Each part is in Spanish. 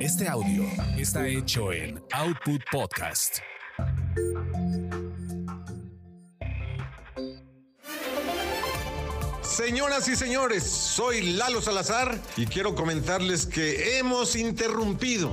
Este audio está hecho en Output Podcast. Señoras y señores, soy Lalo Salazar y quiero comentarles que hemos interrumpido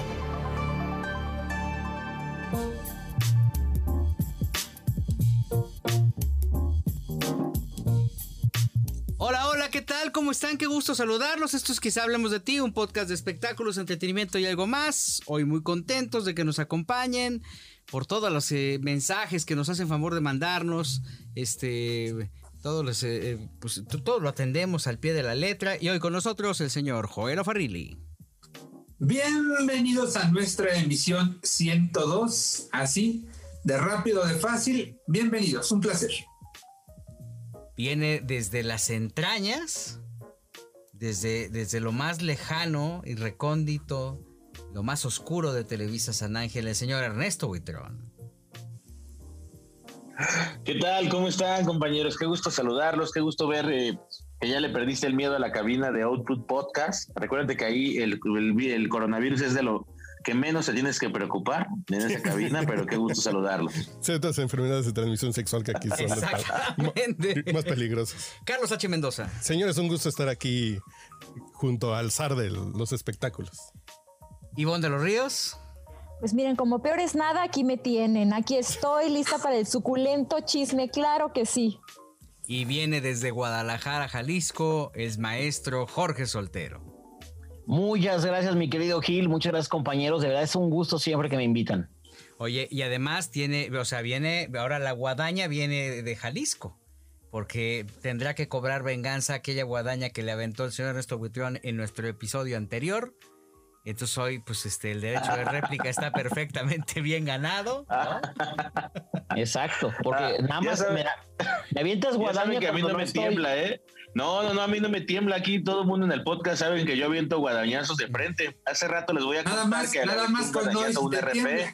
¿Cómo están? Qué gusto saludarlos. Esto es Quizá Hablemos de Ti, un podcast de espectáculos, entretenimiento y algo más. Hoy muy contentos de que nos acompañen por todos los eh, mensajes que nos hacen favor de mandarnos. Este, todos eh, eh, pues, todo lo atendemos al pie de la letra. Y hoy con nosotros el señor Joel Farrilli. Bienvenidos a nuestra emisión 102, así, de rápido, de fácil. Bienvenidos, un placer viene desde las entrañas, desde, desde lo más lejano y recóndito, lo más oscuro de Televisa San Ángel, el señor Ernesto Buitrón. ¿Qué tal? ¿Cómo están, compañeros? Qué gusto saludarlos, qué gusto ver eh, que ya le perdiste el miedo a la cabina de Output Podcast. Recuerden que ahí el, el coronavirus es de lo que menos se tienes que preocupar en esa cabina, pero qué gusto saludarlo. Ciertas enfermedades de transmisión sexual que aquí son más peligrosas. Carlos H. Mendoza. Señores, un gusto estar aquí junto al zar de los espectáculos. Ivonne de los Ríos. Pues miren, como peor es nada, aquí me tienen. Aquí estoy lista para el suculento chisme, claro que sí. Y viene desde Guadalajara, Jalisco, es maestro Jorge Soltero. Muchas gracias, mi querido Gil. Muchas gracias, compañeros. De verdad es un gusto siempre que me invitan. Oye, y además tiene, o sea, viene, ahora la guadaña viene de Jalisco, porque tendrá que cobrar venganza aquella guadaña que le aventó el señor Ernesto Buitrón en nuestro episodio anterior. Entonces hoy, pues este, el derecho de réplica está perfectamente bien ganado. Exacto, porque ah, nada más me, avientas guadaña. que a mí no, me tiembla, ¿eh? No, no, no, a mí no me tiembla aquí. Todo el mundo en el podcast saben que yo aviento guadañazos de frente. Hace rato les voy a nada más, que nada más con, no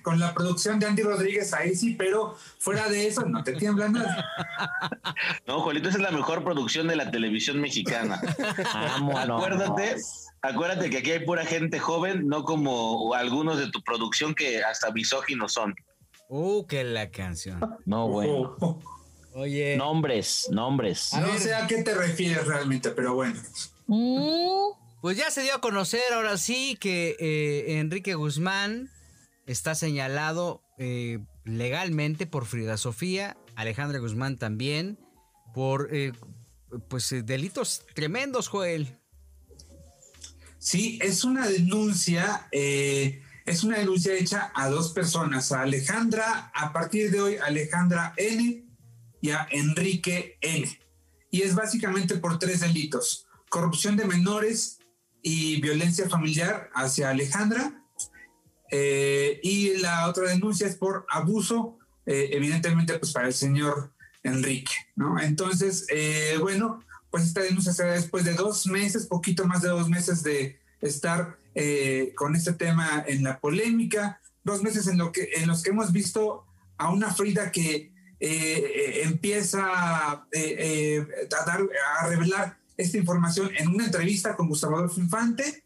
con la producción de Andy Rodríguez ahí sí, pero fuera de eso no te tiembla nada. no, Juanito, esa es la mejor producción de la televisión mexicana. Acuérdate Acuérdate que aquí hay pura gente joven, no como algunos de tu producción que hasta misóginos son. Uh, qué la canción. No, bueno. Oye. Nombres, nombres. No sé a qué te refieres realmente, pero bueno. Mm. Pues ya se dio a conocer ahora sí que eh, Enrique Guzmán está señalado eh, legalmente por Frida Sofía, Alejandra Guzmán también, por eh, pues delitos tremendos, Joel. Sí, es una denuncia, eh, es una denuncia hecha a dos personas, a Alejandra, a partir de hoy Alejandra N y a Enrique N. Y es básicamente por tres delitos, corrupción de menores y violencia familiar hacia Alejandra. Eh, y la otra denuncia es por abuso, eh, evidentemente pues para el señor Enrique, ¿no? Entonces, bueno, pues esta denuncia se da después de dos meses, poquito más de dos meses de estar eh, con este tema en la polémica, dos meses en, lo que, en los que hemos visto a una Frida que eh, eh, empieza a, dar, a revelar esta información en una entrevista con Gustavo Adolfo Infante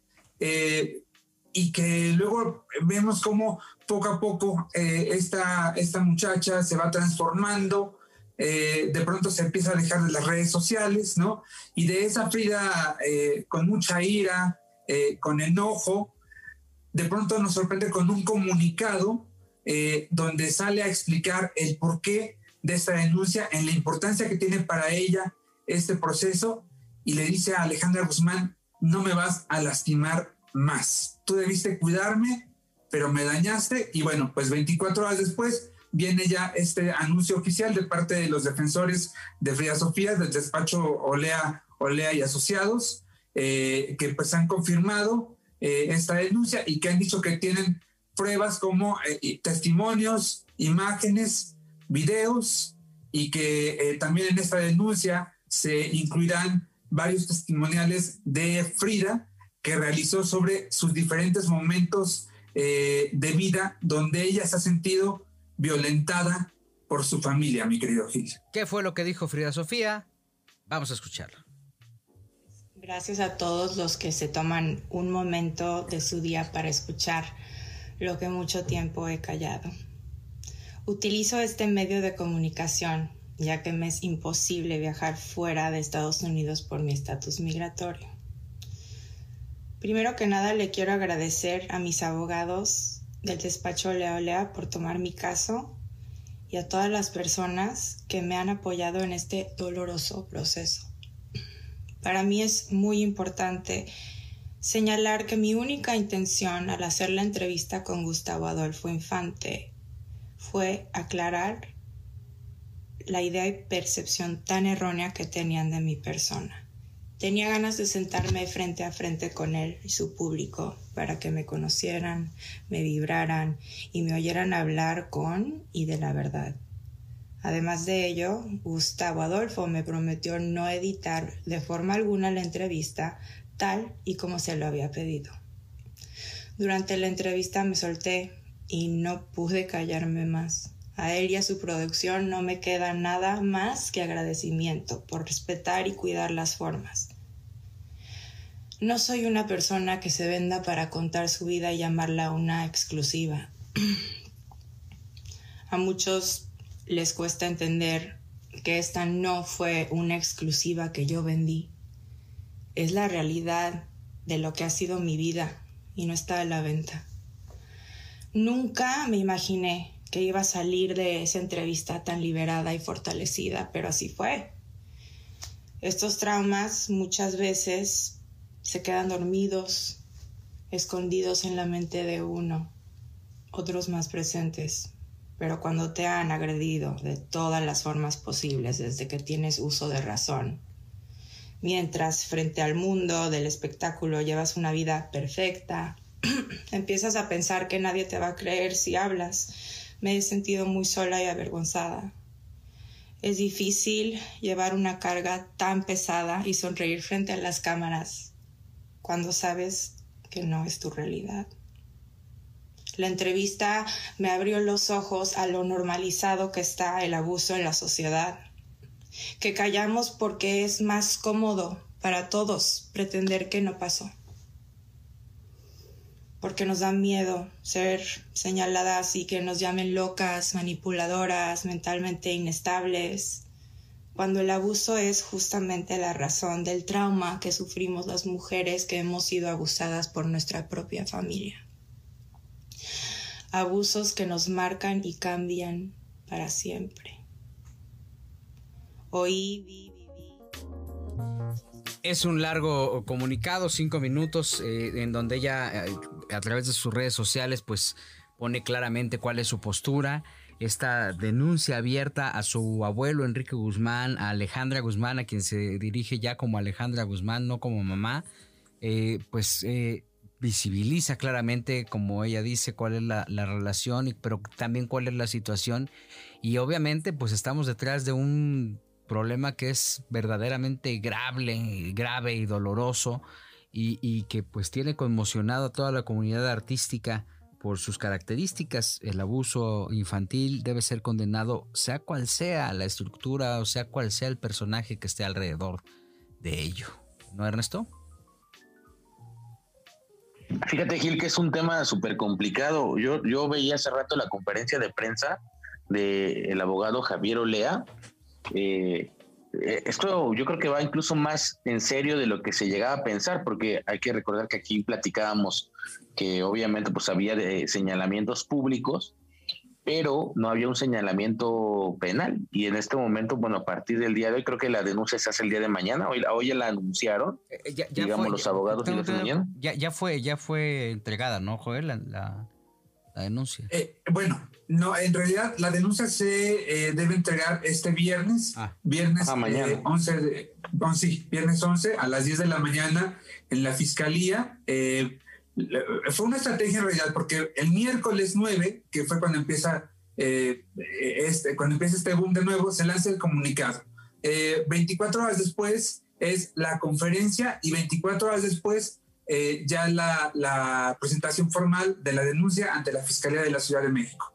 y que luego vemos cómo poco a poco esta, esta muchacha se va transformando, eh, de pronto se empieza a alejar de las redes sociales, ¿no? Y de esa Frida eh, con mucha ira, eh, con enojo, de pronto nos sorprende con un comunicado donde sale a explicar el porqué de esta denuncia, en la importancia que tiene para ella este proceso, y le dice a Alejandra Guzmán, no me vas a lastimar más. Tú debiste cuidarme, pero me dañaste, y bueno, pues 24 horas después viene ya este anuncio oficial de parte de los defensores de Frida Sofía, del despacho Olea, Olea y Asociados, eh, que pues han confirmado eh, esta denuncia y que han dicho que tienen pruebas como eh, testimonios, imágenes, videos y que también en esta denuncia se incluirán varios testimoniales de Frida que realizó sobre sus diferentes momentos de vida donde ella se ha sentido violentada por su familia, mi querido Gil. ¿Qué fue lo que dijo Frida Sofía? Vamos a escucharlo. Gracias a todos los que se toman un momento de su día para escuchar lo que mucho tiempo he callado. Utilizo este medio de comunicación ya que me es imposible viajar fuera de Estados Unidos por mi estatus migratorio. Primero que nada le quiero agradecer a mis abogados del despacho Lea Lea por tomar mi caso y a todas las personas que me han apoyado en este doloroso proceso. Para mí es muy importante señalar que mi única intención al hacer la entrevista con Gustavo Adolfo Infante fue aclarar la idea y percepción tan errónea que tenían de mi persona. Tenía ganas de sentarme frente a frente con él y su público para que me conocieran, me vibraran y me oyeran hablar con y de la verdad. Además de ello, Gustavo Adolfo me prometió no editar de forma alguna la entrevista tal y como se lo había pedido. Durante la entrevista me solté y no pude callarme más. A él y a su producción no me queda nada más que agradecimiento por respetar y cuidar las formas. No soy una persona que se venda para contar su vida y llamarla una exclusiva. a muchos les cuesta entender que esta no fue una exclusiva que yo vendí. Es la realidad de lo que ha sido mi vida y no está a la venta. Nunca me imaginé que iba a salir de esa entrevista tan liberada y fortalecida, pero así fue. Estos traumas muchas veces se quedan dormidos, escondidos en la mente de uno, otros más presentes. Pero cuando te han agredido de todas las formas posibles desde que tienes uso de razón, mientras frente al mundo del espectáculo llevas una vida perfecta, empiezas a pensar que nadie te va a creer si hablas, me he sentido muy sola y avergonzada. Es difícil llevar una carga tan pesada y sonreír frente a las cámaras cuando sabes que no es tu realidad. La entrevista me abrió los ojos a lo normalizado que está el abuso en la sociedad, que callamos porque es más cómodo para todos pretender que no pasó porque nos da miedo ser señaladas y que nos llamen locas, manipuladoras, mentalmente inestables, cuando el abuso es justamente la razón del trauma que sufrimos las mujeres que hemos sido abusadas por nuestra propia familia. Abusos que nos marcan y cambian para siempre. Oí, vi, es un largo comunicado, cinco minutos, eh, en donde ella, eh, a través de sus redes sociales, pues pone claramente cuál es su postura. Esta denuncia abierta a su abuelo Enrique Guzmán, a Alejandra Guzmán, a quien se dirige ya como Alejandra Guzmán, no como mamá, eh, pues visibiliza claramente, como ella dice, cuál es la, la relación, pero también cuál es la situación. Y obviamente, pues estamos detrás de un problema que es verdaderamente grave, grave y doloroso y, que pues tiene conmocionado a toda la comunidad artística por sus características. El abuso infantil debe ser condenado sea cual sea la estructura o sea cual sea el personaje que esté alrededor de ello. ¿No, Ernesto? Fíjate, Gil, que es un tema súper complicado. Yo, yo veía hace rato la conferencia de prensa del abogado Javier Olea eh, esto yo creo que va incluso más en serio de lo que se llegaba a pensar, porque hay que recordar que aquí platicábamos que obviamente pues había de señalamientos públicos, pero no había un señalamiento penal. Y en este momento, bueno, a partir del día de hoy, creo que la denuncia se hace el día de mañana, hoy, hoy ya la anunciaron, eh, digamos los abogados y la ya, ya fue, ya fue entregada, ¿no, Joel? la, la denuncia? Eh, bueno, no, en realidad la denuncia se eh, debe entregar este viernes, ah. viernes ah, mañana. 11, eh, viernes 11 a las 10 de la mañana en la fiscalía. fue una estrategia en realidad, porque el miércoles 9, que fue cuando empieza, eh, este, cuando empieza este boom de nuevo, se lanza el comunicado. 24 horas después es la conferencia y 24 horas después ya la, la presentación formal de la denuncia ante la Fiscalía de la Ciudad de México.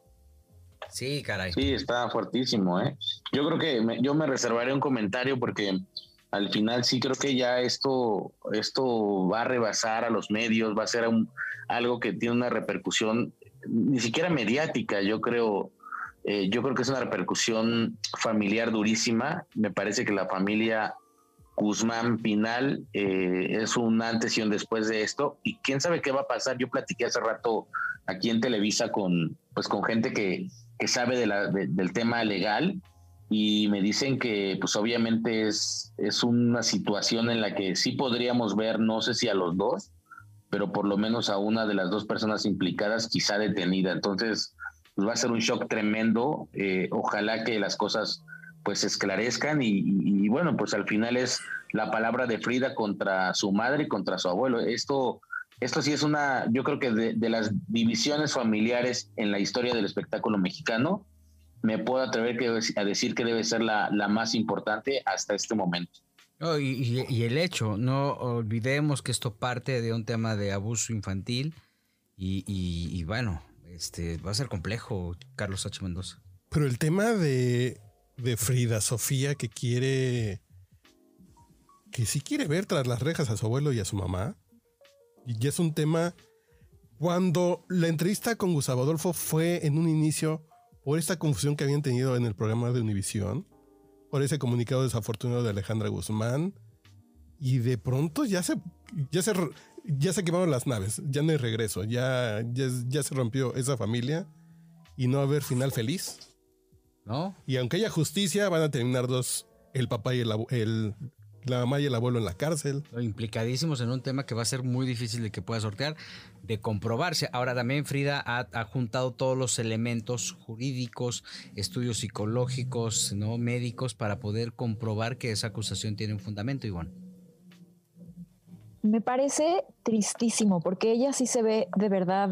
Sí, caray. Sí, está fuertísimo, ¿eh? Yo creo que yo me reservaré un comentario porque al final sí creo que ya esto, esto va a rebasar a los medios, va a ser algo que tiene una repercusión ni siquiera mediática, yo creo, eh, yo creo que es una repercusión familiar durísima. Me parece que la familia Guzmán Pinal eh, es un antes y un después de esto. Y quién sabe qué va a pasar. Yo platiqué hace rato aquí en Televisa con, pues, con gente que, que sabe del tema legal y me dicen que pues obviamente es, es una situación en la que sí podríamos ver, no sé si a los dos, pero por lo menos a una de las dos personas implicadas quizá detenida. Entonces, pues va a ser un shock tremendo. Eh, ojalá que las cosas pues esclarezcan y, y, bueno, pues al final es la palabra de Frida contra su madre y contra su abuelo. Esto, esto sí es una, yo creo que de, de las divisiones familiares en la historia del espectáculo mexicano, me puedo atrever a decir que debe ser la, más importante hasta este momento. y, el hecho, no olvidemos que esto parte de un tema de abuso infantil y, bueno, este va a ser complejo, Carlos H. Mendoza. Pero el tema de, de Frida Sofía que quiere, que sí quiere ver tras las rejas a su abuelo y a su mamá, y es un tema, cuando la entrevista con Gustavo Adolfo fue en un inicio por esta confusión que habían tenido en el programa de Univisión, por ese comunicado desafortunado de Alejandra Guzmán, y de pronto ya se, ya se, ya se quemaron las naves, ya no hay regreso, ya, ya, se rompió esa familia y no va a haber final feliz. ¿No? Y aunque haya justicia, van a terminar dos, el papá y el, el, la mamá y el abuelo en la cárcel. Implicadísimos en un tema que va a ser muy difícil de que pueda sortear, de comprobarse. Ahora también Frida ha, juntado todos los elementos jurídicos, estudios psicológicos, no médicos, para poder comprobar que esa acusación tiene un fundamento, Ivonne. Me parece tristísimo, porque ella sí se ve de verdad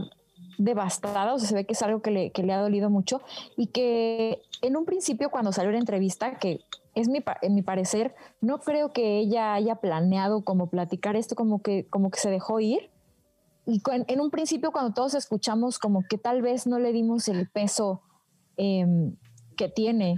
devastada, o sea, se ve que es algo que le, que le ha dolido mucho y que en un principio cuando salió la entrevista, que es mi, en mi parecer, no creo que ella haya planeado como platicar esto, como que, como que se dejó ir. Y en un principio cuando todos escuchamos como que tal vez no le dimos el peso em, que tiene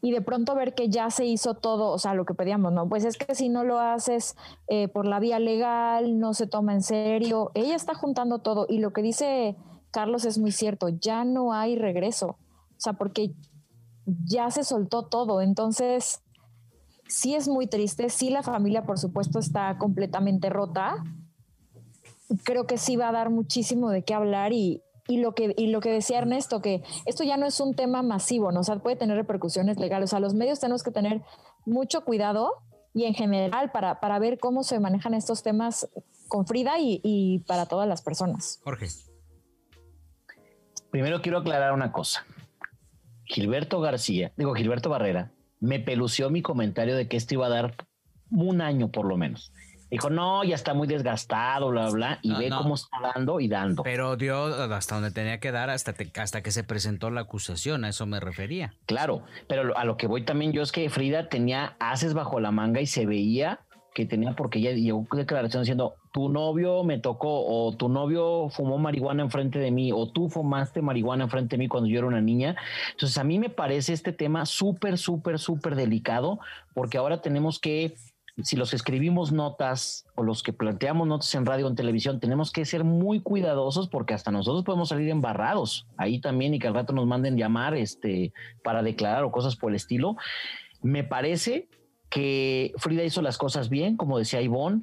y de pronto ver que ya se hizo todo, o sea, lo que pedíamos, ¿no? Pues es que si no lo haces eh, por la vía legal, no se toma en serio. Ella está juntando todo y lo que dice Carlos es muy cierto, ya no hay regreso. O sea, porque ya se soltó todo. Entonces, sí es muy triste, sí la familia por supuesto está completamente rota. Creo que sí va a dar muchísimo de qué hablar y, lo que, y lo que decía Ernesto, que esto ya no es un tema masivo, ¿no? o sea, puede tener repercusiones legales. O sea, los medios tenemos que tener mucho cuidado y en general para, para ver cómo se manejan estos temas con Frida y, y para todas las personas. Jorge. Primero quiero aclarar una cosa. Gilberto García, digo Gilberto Barrera, me pelució mi comentario de que esto iba a dar un año por lo menos. Dijo, no, ya está muy desgastado, bla, bla, y ve cómo está dando y dando. Pero dio hasta donde tenía que dar hasta, hasta que se presentó la acusación, a eso me refería. Claro, pero a lo que voy también yo es que Frida tenía haces bajo la manga y se veía que tenía, porque ella llegó declaración diciendo, tu novio me tocó, o tu novio fumó marihuana enfrente de mí, o tú fumaste marihuana enfrente de mí cuando yo era una niña. Entonces, a mí me parece este tema súper, súper, súper delicado, porque ahora tenemos que, si los escribimos notas o los que planteamos notas en radio o en televisión, tenemos que ser muy cuidadosos porque hasta nosotros podemos salir embarrados ahí también y que al rato nos manden llamar este, para declarar o cosas por el estilo. Me parece que Frida hizo las cosas bien, como decía Ivonne.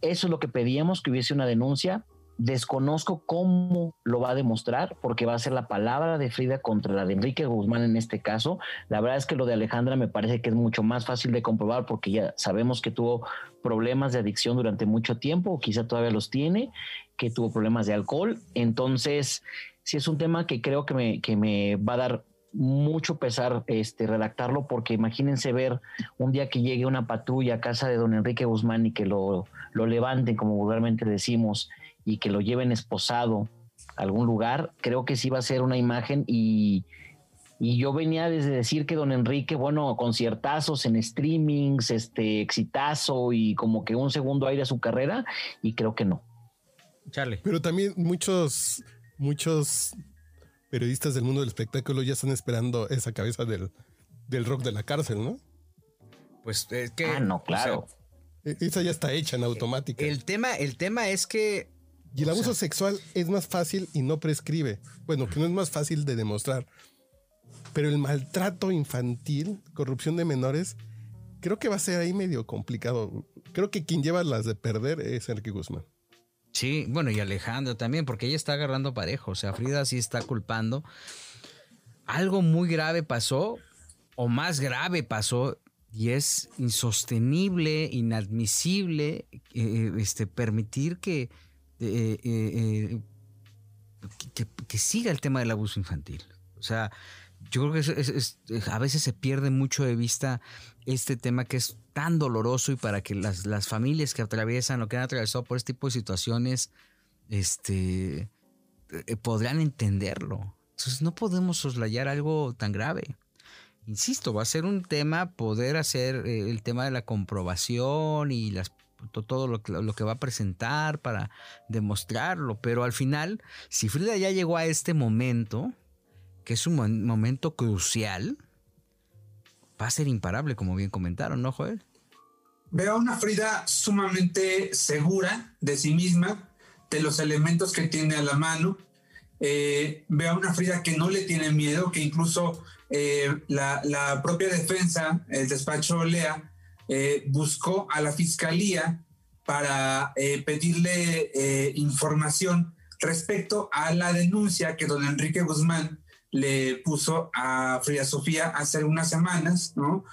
Eso es lo que pedíamos, que hubiese una denuncia. Desconozco cómo lo va a demostrar, porque va a ser la palabra de Frida contra la de Enrique Guzmán en este caso. La verdad es que lo de Alejandra me parece que es mucho más fácil de comprobar, porque ya sabemos que tuvo problemas de adicción durante mucho tiempo, o quizá todavía los tiene, que tuvo problemas de alcohol. Entonces, sí es un tema que creo que me, que me va a dar mucho pesar este, redactarlo porque imagínense ver un día que llegue una patrulla a casa de don Enrique Guzmán y que lo, lo levanten, como vulgarmente decimos, y que lo lleven esposado a algún lugar, creo que sí va a ser una imagen y, y yo venía desde decir que don Enrique, bueno, conciertazos en streamings, este exitazo y como que un segundo aire a su carrera, y creo que no. Charlie. Pero también muchos, muchos periodistas del mundo del espectáculo ya están esperando esa cabeza del, del rock de la cárcel, ¿no? Pues es que. Ah, no, claro. o Esa ya está hecha en automática. el tema, el tema es que. y el abuso sea- sexual es más fácil y no prescribe. Bueno, que no es más fácil de demostrar. Pero el maltrato infantil, corrupción de menores, creo que va a ser ahí medio complicado. Creo que quien lleva las de perder es Enrique Guzmán. Sí, bueno, y Alejandro también, porque ella está agarrando parejo. O sea, Frida sí está culpando. Algo muy grave pasó, o más grave pasó, y es insostenible, inadmisible, eh, este, permitir que, eh, eh, eh, que, que- siga el tema del abuso infantil. O sea, yo creo que a veces se pierde mucho de vista este tema que es tan doloroso y para que las, las familias que atraviesan o que han atravesado por este tipo de situaciones este, eh, podrán entenderlo. Entonces no podemos soslayar algo tan grave. Insisto, va a ser un tema poder hacer eh, el tema de la comprobación y todo lo, que- va a presentar para demostrarlo, pero al final, si Frida ya llegó a este momento, que es un momento crucial, va a ser imparable, como bien comentaron, ¿no, Joel? Veo a una Frida sumamente segura de sí misma, de los elementos que tiene a la mano. Eh, veo a una Frida que no le tiene miedo, que incluso eh, la, propia defensa, el despacho Olea, eh, buscó a la fiscalía para eh, pedirle información respecto a la denuncia que don Enrique Guzmán le puso a Frida Sofía hace unas semanas, ¿no?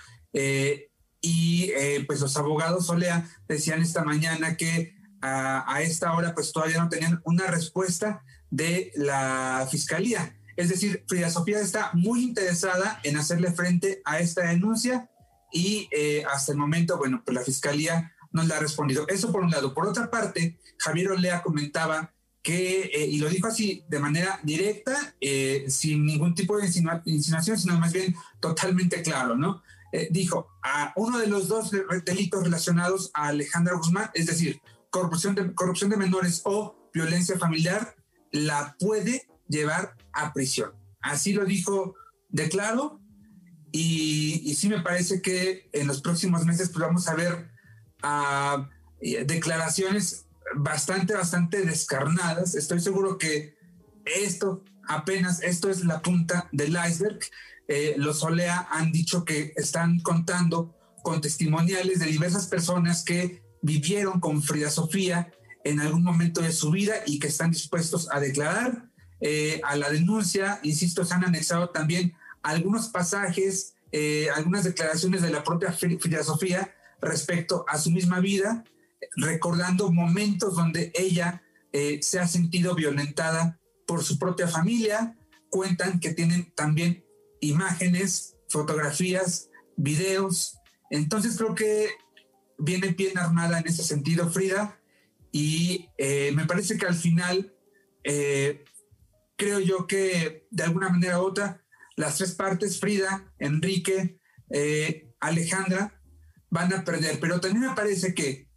Y pues los abogados Olea decían esta mañana que a, a esta hora pues todavía no tenían una respuesta de la fiscalía. Es decir, Frida Sofía está muy interesada en hacerle frente a esta denuncia y eh, hasta el momento, bueno, pues la fiscalía no le ha respondido. Eso por un lado. Por otra parte, Javier Olea comentaba que, eh, y lo dijo así de manera directa, eh, sin ningún tipo de insinua- insinuación, sino más bien totalmente claro, ¿no? Dijo, a uno de los dos de- delitos relacionados a Alejandra Guzmán, es decir, corrupción de, corrupción de menores o violencia familiar, la puede llevar a prisión. Así lo dijo de claro y, sí me parece que en los próximos meses pues vamos a ver ah, declaraciones bastante, bastante descarnadas. Estoy seguro que esto apenas, esto es la punta del iceberg. Eh, los Olea han dicho que están contando con testimoniales de diversas personas que vivieron con Frida Sofía en algún momento de su vida y que están dispuestos a declarar. Eh, a la denuncia, insisto, se han anexado también algunos pasajes, eh, algunas declaraciones de la propia Fri- Frida Sofía respecto a su misma vida, recordando momentos donde ella eh, se ha sentido violentada por su propia familia. Cuentan que tienen también imágenes, fotografías, videos. Entonces creo que viene bien armada en ese sentido Frida y me parece que al final creo yo que de alguna manera u otra las tres partes, Frida, Enrique, eh, Alejandra, van a perder. Pero también me parece que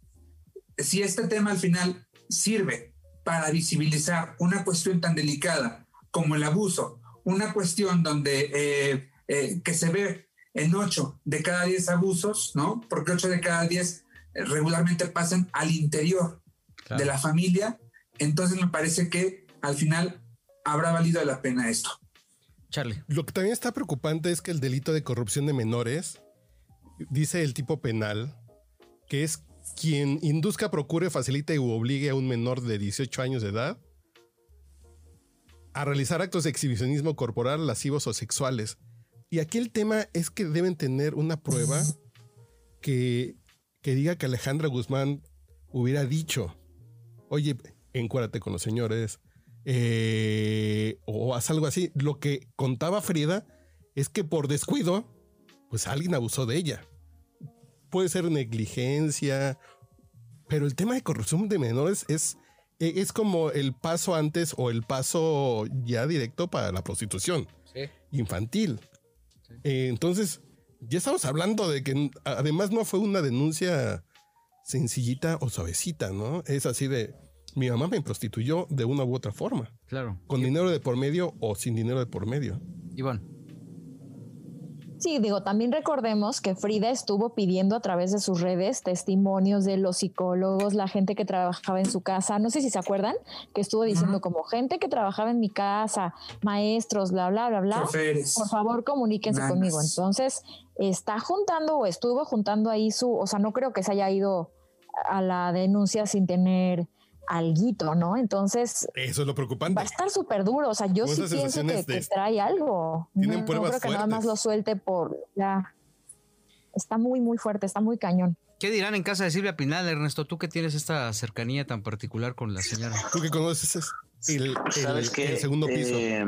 si este tema al final sirve para visibilizar una cuestión tan delicada como el abuso, una cuestión donde eh, eh, que se ve en 8 de cada 10 abusos, ¿no? Porque 8 de cada 10 eh, regularmente pasan al interior de la familia, entonces me parece que al final habrá valido la pena esto. Charlie. Lo que también está preocupante es que el delito de corrupción de menores, dice el tipo penal, que es quien induzca, procure, facilite u obligue a un menor de 18 años de edad a realizar actos de exhibicionismo corporal, lascivos o sexuales. Y aquí el tema es que deben tener una prueba que, que diga que Alejandra Guzmán hubiera dicho, oye, encuérdate con los señores, eh, o haz algo así. Lo que contaba Frida es que por descuido, pues alguien abusó de ella. Puede ser negligencia, pero el tema de corrupción de menores es, eh, es como el paso antes o el paso ya directo para la prostitución infantil. Eh, entonces, ya estamos hablando de que además no fue una denuncia sencillita o suavecita, ¿no? Es así de, mi mamá me prostituyó de una u otra forma. Claro. Con dinero de por medio o sin dinero de por medio. Iván. Sí, digo, también recordemos que Frida estuvo pidiendo a través de sus redes testimonios de los psicólogos, la gente que trabajaba en su casa. No sé si se acuerdan que estuvo diciendo como gente que trabajaba en mi casa, maestros, bla, bla, bla, bla. Por favor, comuníquense conmigo. Entonces, está juntando o estuvo juntando ahí su, o sea, no creo que se haya ido a la denuncia sin tener alguito, ¿no? Entonces. Eso es lo preocupante. Va a estar súper duro. O sea, yo sí pienso que, trae algo. Tienen no, no creo que nada más lo suelte por. Ya. Está muy, muy fuerte, está muy cañón. ¿Qué dirán en casa de Silvia Pinal, Ernesto? Tú que tienes esta cercanía tan particular con la señora. Tú que conoces el, el segundo piso. Eh,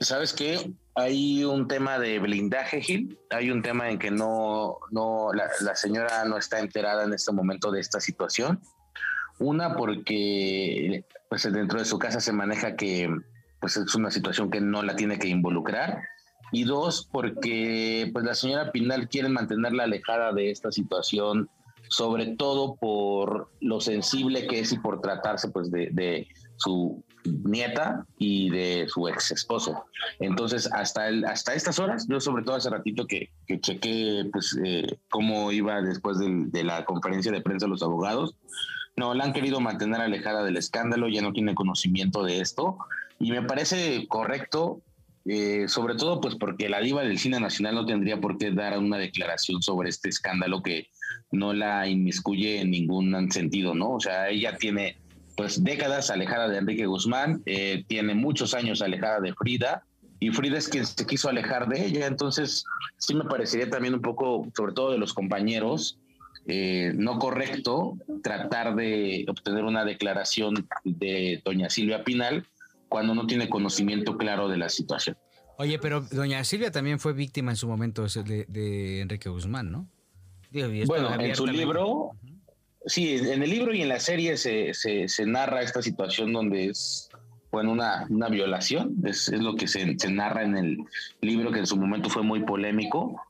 ¿Sabes qué? Hay un tema de blindaje, Gil. Hay un tema en que no, no la, la señora no está enterada en este momento de esta situación. Una, porque pues, dentro de su casa se maneja que pues, es una situación que no la tiene que involucrar. Y dos, porque pues, la señora Pinal quiere mantenerla alejada de esta situación, sobre todo por lo sensible que es y por tratarse pues, de, su nieta y de su ex esposo. Entonces, hasta, el, hasta estas horas, yo sobre todo hace ratito que, que chequé pues, eh, cómo iba después de la conferencia de prensa los abogados, no, la han querido mantener alejada del escándalo, ya no tiene conocimiento de esto y me parece correcto, eh, sobre todo pues porque la diva del cine nacional no tendría por qué dar una declaración sobre este escándalo que no la inmiscuye en ningún sentido, ¿no? O sea, ella tiene pues décadas alejada de Enrique Guzmán, eh, tiene muchos años alejada de Frida y Frida es quien se quiso alejar de ella, entonces sí me parecería también un poco, sobre todo de los compañeros, eh, no correcto tratar de obtener una declaración de doña Silvia Pinal cuando no tiene conocimiento claro de la situación. Oye, pero doña Silvia también fue víctima en su momento de, Enrique Guzmán, ¿no? bueno, en su libro, sí, en el libro y en la serie se, se, narra esta situación donde es bueno, una, una violación, es, es lo que se, se, narra en el libro que en su momento fue muy polémico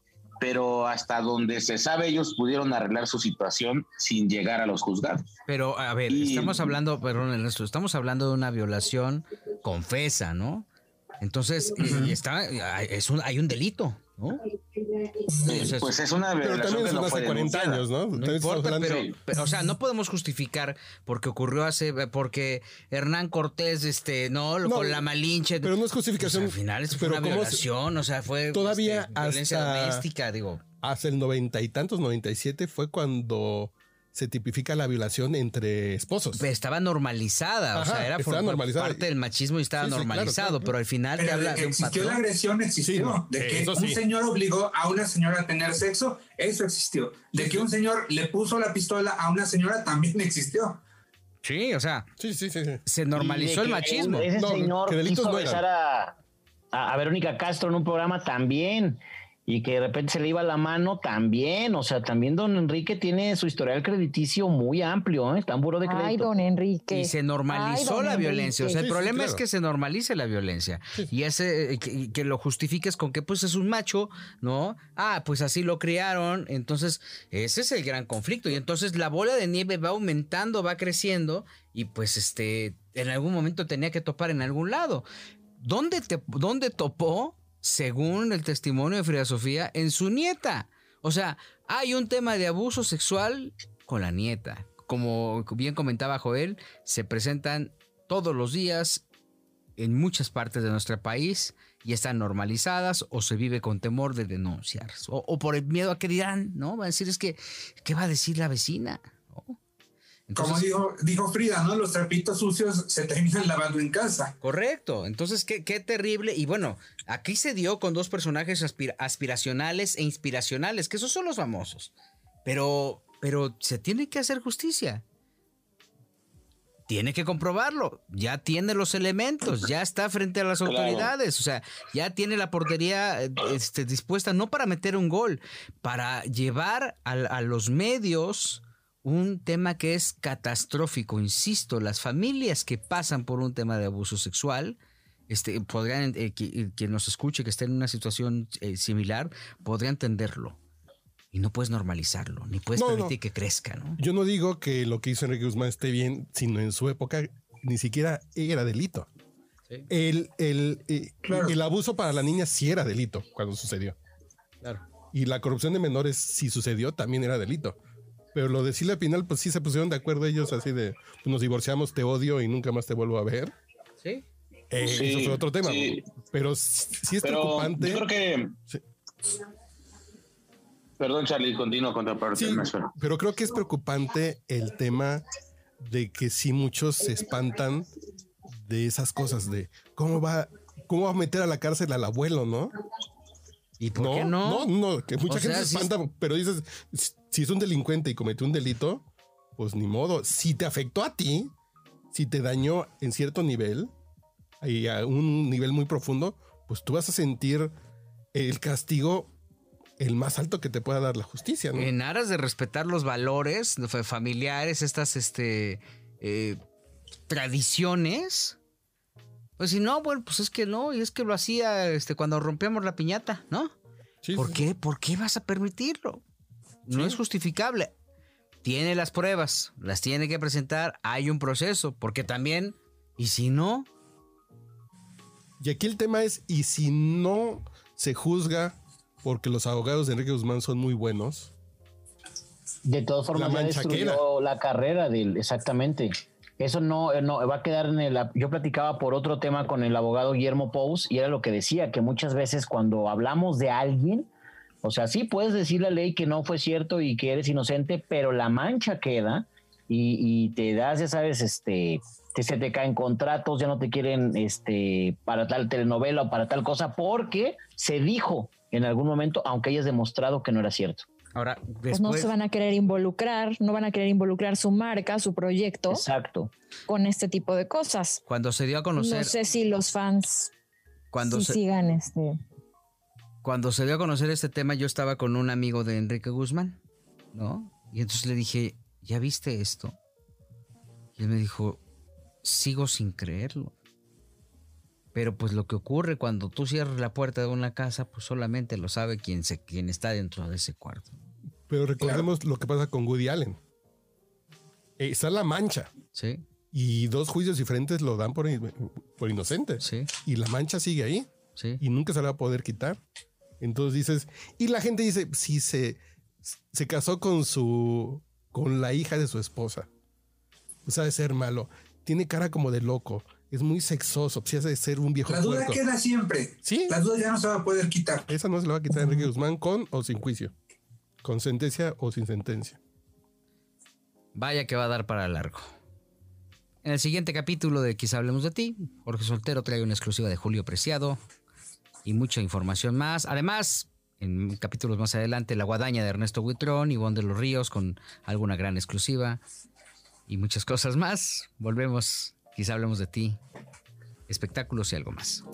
pero hasta donde se sabe ellos pudieron arreglar su situación sin llegar a los juzgados. Pero a ver, estamos hablando, perdón Ernesto, estamos hablando de una violación confesa, ¿no? Entonces, y está, es un, hay un delito, ¿no? Pues es una pero también son hace 40 años, ¿no? No importa, pero, o sea, no podemos justificar porque ocurrió hace, porque Hernán Cortés, este, no, con la malinche. Pero no es justificación. Pues, al final fue una violación, o sea, fue todavía este, violencia doméstica, digo. Hace el noventa y tantos, 97 fue cuando se tipifica la violación entre esposos. estaba normalizada, o sea, era parte del machismo y estaba normalizado, pero al final te habla de, existió la agresión, existió. de que un señor obligó a una señora a tener sexo, eso existió. De que un señor le puso la pistola a una señora, también existió. Sí, o sea, sí, sí, sí, se normalizó el machismo. Ese señor quiso besar a, a Verónica Castro en un programa también y que de repente se le iba la mano también, o sea, también don Enrique tiene su historial crediticio muy amplio, ¿eh? Está de crédito. Ay, don Enrique. Y se normalizó la violencia, o sea, el problema es que se normalice la violencia y ese que, lo justifiques con que pues es un macho, ¿no? Ah, pues así lo criaron, entonces ese es el gran conflicto y entonces la bola de nieve va aumentando, va creciendo y pues este en algún momento tenía que topar en algún lado. ¿Dónde, te, dónde topó? Según el testimonio de Frida Sofía, en su nieta. O sea, hay un tema de abuso sexual con la nieta. Como bien comentaba Joel, se presentan todos los días en muchas partes de nuestro país y están normalizadas o se vive con temor de denunciar o, por el miedo a que dirán, ¿no? Va a decir es que, ¿qué va a decir la vecina? Como dijo, dijo Frida, ¿no? Los trapitos sucios se terminan lavando en casa. Correcto. Entonces, qué, qué terrible. Y bueno, aquí se dio con dos personajes aspiracionales e inspiracionales, que esos son los famosos. Pero, pero se tiene que hacer justicia. Tiene que comprobarlo. Ya tiene los elementos, ya está frente a las autoridades. O sea, ya tiene la portería este, dispuesta no para meter un gol, para llevar a los medios un tema que es catastrófico, insisto, las familias que pasan por un tema de abuso sexual, este, podrían, eh, que- quien nos escuche que esté en una situación eh, similar, podría entenderlo. Y no puedes normalizarlo, ni puedes No, no. permitir que crezca, ¿no? Yo no digo que lo que hizo Enrique Guzmán esté bien, sino en su época ni siquiera era delito. Sí. El, el, eh, Claro. el abuso para la niña sí era delito cuando sucedió. Claro. Y la corrupción de menores, si sucedió, también era delito. Pero lo de Silvia Pinal, pues sí se pusieron de acuerdo ellos así de pues nos divorciamos, te odio y nunca más te vuelvo a ver. Sí. Eh, Sí, eso fue otro tema. sí. Pero sí sí es Pero preocupante. yo creo que. Sí. Perdón, Charlie, continúo con tu parte. Sí, me espero. pero creo que es preocupante el tema de que sí muchos se espantan de esas cosas, de cómo va, cómo va a meter a la cárcel al abuelo, ¿no? ¿Y por no, qué no? no, no, que mucha O gente sea, se espanta, pero dices, si es un delincuente y cometió un delito, pues ni modo. Si te afectó a ti, si te dañó en cierto nivel, y a un nivel muy profundo, pues tú vas a sentir el castigo el más alto que te pueda dar la justicia, ¿no? En aras de respetar los valores fa- familiares, estas este, eh, tradiciones. Pues si no, bueno, pues es que no, y es que lo hacía este, cuando rompíamos la piñata, ¿no? Sí, ¿Por sí. qué? ¿Por qué vas a permitirlo? No es justificable. Tiene las pruebas, las tiene que presentar, hay un proceso, porque también, y si no, Y aquí el tema es, ¿y si no se juzga porque los abogados de Enrique Guzmán son muy buenos? De todas formas, La ya destruyó la carrera de él, exactamente. Eso no, eh, no va a quedar en el. Yo platicaba por otro tema con el abogado Guillermo Pous y era lo que decía, que muchas veces cuando hablamos de alguien, o sea, sí puedes decir la ley que no fue cierto y que eres inocente, pero la mancha queda y, y te das, ya sabes, este, que se te caen contratos, ya no te quieren este, para tal telenovela o para tal cosa, porque se dijo en algún momento, aunque hayas demostrado que no era cierto. Ahora Pues no se van a querer involucrar, no van a querer involucrar su marca, su proyecto Exacto. con este tipo de cosas. Cuando se dio a conocer, No sé si los fans cuando, sí se, sigan este. cuando se dio a conocer este tema, yo estaba con un amigo de Enrique Guzmán, ¿no? Y entonces le dije, ¿ya viste esto? Y él me dijo, sigo sin creerlo. Pero pues lo que ocurre cuando tú cierras la puerta de una casa, pues solamente lo sabe quien, se, quien está dentro de ese cuarto. Pero recordemos lo que pasa con Woody Allen. Eh, está la mancha ¿Sí? y dos juicios diferentes lo dan por, por inocente. Sí, Y la mancha sigue ahí sí. y nunca se la va a poder quitar. Entonces dices, y la gente dice, si se, se casó con su, con la hija de su esposa, pues ha de ser malo. Tiene cara como de loco, es muy sexoso, pues ha de ser un viejo La duda puerco. queda siempre. Sí. La duda ya no se va a poder quitar. Esa no se la va a quitar Enrique Guzmán con o sin juicio, con sentencia o sin sentencia. Vaya que va a dar para largo. En el siguiente capítulo de Quizá hablemos de ti, Jorge Soltero trae una exclusiva de Julio Preciado y mucha información más. Además, en capítulos más adelante, La Guadaña de Ernesto Buitrón y de los Ríos con alguna gran exclusiva y muchas cosas más. Volvemos, quizá hablemos de ti, espectáculos y algo más.